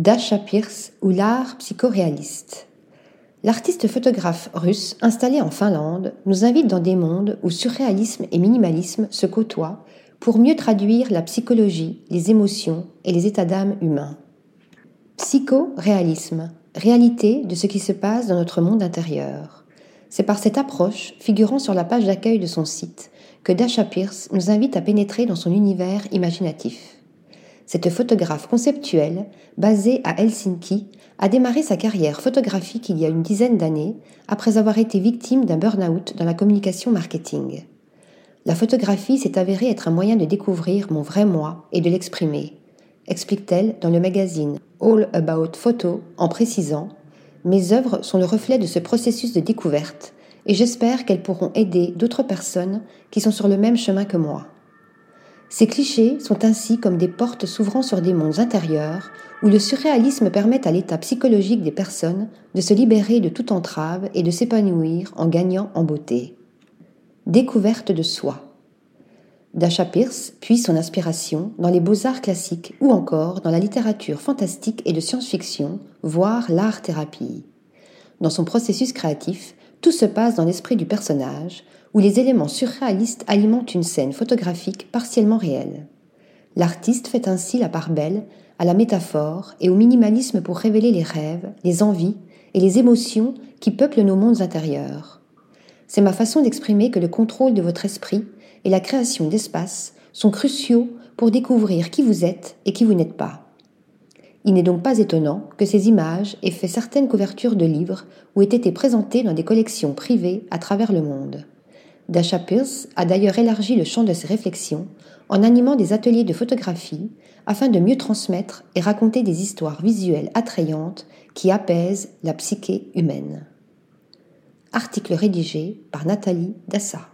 Dasha Pierce ou l'art psychoréaliste. L'artiste photographe russe installé en Finlande nous invite dans des mondes où surréalisme et minimalisme se côtoient pour mieux traduire la psychologie, les émotions et les états d'âme humains. Psychoréalisme, réalité de ce qui se passe dans notre monde intérieur. C'est par cette approche, figurant sur la page d'accueil de son site, que Dasha Pierce nous invite à pénétrer dans son univers imaginatif. Cette photographe conceptuelle, basée à Helsinki, a démarré sa carrière photographique il y a une dizaine d'années, après avoir été victime d'un burn-out dans la communication marketing. La photographie s'est avérée être un moyen de découvrir mon vrai moi et de l'exprimer, explique-t-elle dans le magazine All About Photo en précisant Mes œuvres sont le reflet de ce processus de découverte et j'espère qu'elles pourront aider d'autres personnes qui sont sur le même chemin que moi. Ces clichés sont ainsi comme des portes s'ouvrant sur des mondes intérieurs où le surréalisme permet à l'état psychologique des personnes de se libérer de toute entrave et de s'épanouir en gagnant en beauté. Découverte de soi. Dasha Pierce puise son inspiration dans les beaux-arts classiques ou encore dans la littérature fantastique et de science-fiction, voire l'art-thérapie. Dans son processus créatif, tout se passe dans l'esprit du personnage, où les éléments surréalistes alimentent une scène photographique partiellement réelle. L'artiste fait ainsi la part belle à la métaphore et au minimalisme pour révéler les rêves, les envies et les émotions qui peuplent nos mondes intérieurs. C'est ma façon d'exprimer que le contrôle de votre esprit et la création d'espace sont cruciaux pour découvrir qui vous êtes et qui vous n'êtes pas. Il n'est donc pas étonnant que ces images aient fait certaines couvertures de livres ou aient été présentées dans des collections privées à travers le monde. Dasha Pierce a d'ailleurs élargi le champ de ses réflexions en animant des ateliers de photographie afin de mieux transmettre et raconter des histoires visuelles attrayantes qui apaisent la psyché humaine. Article rédigé par Nathalie Dassa.